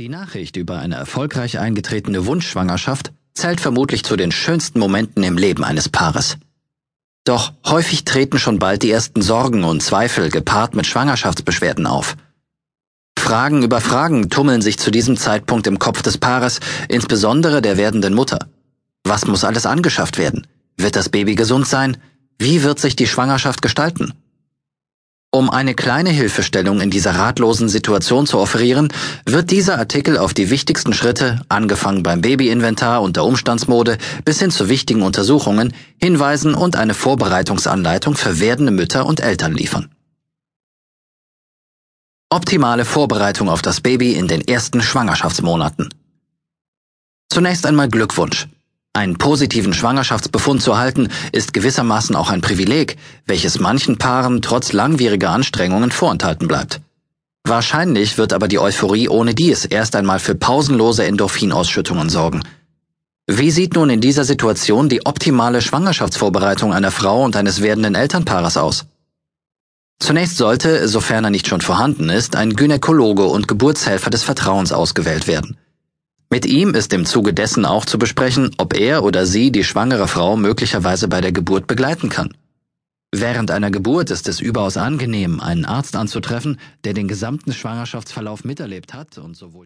Die Nachricht über eine erfolgreich eingetretene Wunschschwangerschaft zählt vermutlich zu den schönsten Momenten im Leben eines Paares. Doch häufig treten schon bald die ersten Sorgen und Zweifel gepaart mit Schwangerschaftsbeschwerden auf. Fragen über Fragen tummeln sich zu diesem Zeitpunkt im Kopf des Paares, insbesondere der werdenden Mutter. Was muss alles angeschafft werden? Wird das Baby gesund sein? Wie wird sich die Schwangerschaft gestalten? Um eine kleine Hilfestellung in dieser ratlosen Situation zu offerieren, wird dieser Artikel auf die wichtigsten Schritte, angefangen beim Babyinventar und der Umstandsmode bis hin zu wichtigen Untersuchungen, hinweisen und eine Vorbereitungsanleitung für werdende Mütter und Eltern liefern. Optimale Vorbereitung auf das Baby in den ersten Schwangerschaftsmonaten. Zunächst einmal Glückwunsch. Einen positiven Schwangerschaftsbefund zu erhalten, ist gewissermaßen auch ein Privileg, welches manchen Paaren trotz langwieriger Anstrengungen vorenthalten bleibt. Wahrscheinlich wird aber die Euphorie ohne dies erst einmal für pausenlose Endorphinausschüttungen sorgen. Wie sieht nun in dieser Situation die optimale Schwangerschaftsvorbereitung einer Frau und eines werdenden Elternpaares aus? Zunächst sollte, sofern er nicht schon vorhanden ist, ein Gynäkologe und Geburtshelfer des Vertrauens ausgewählt werden. Mit ihm ist im Zuge dessen auch zu besprechen, ob er oder sie die schwangere Frau möglicherweise bei der Geburt begleiten kann. Während einer Geburt ist es überaus angenehm, einen Arzt anzutreffen, der den gesamten Schwangerschaftsverlauf miterlebt hat und sowohl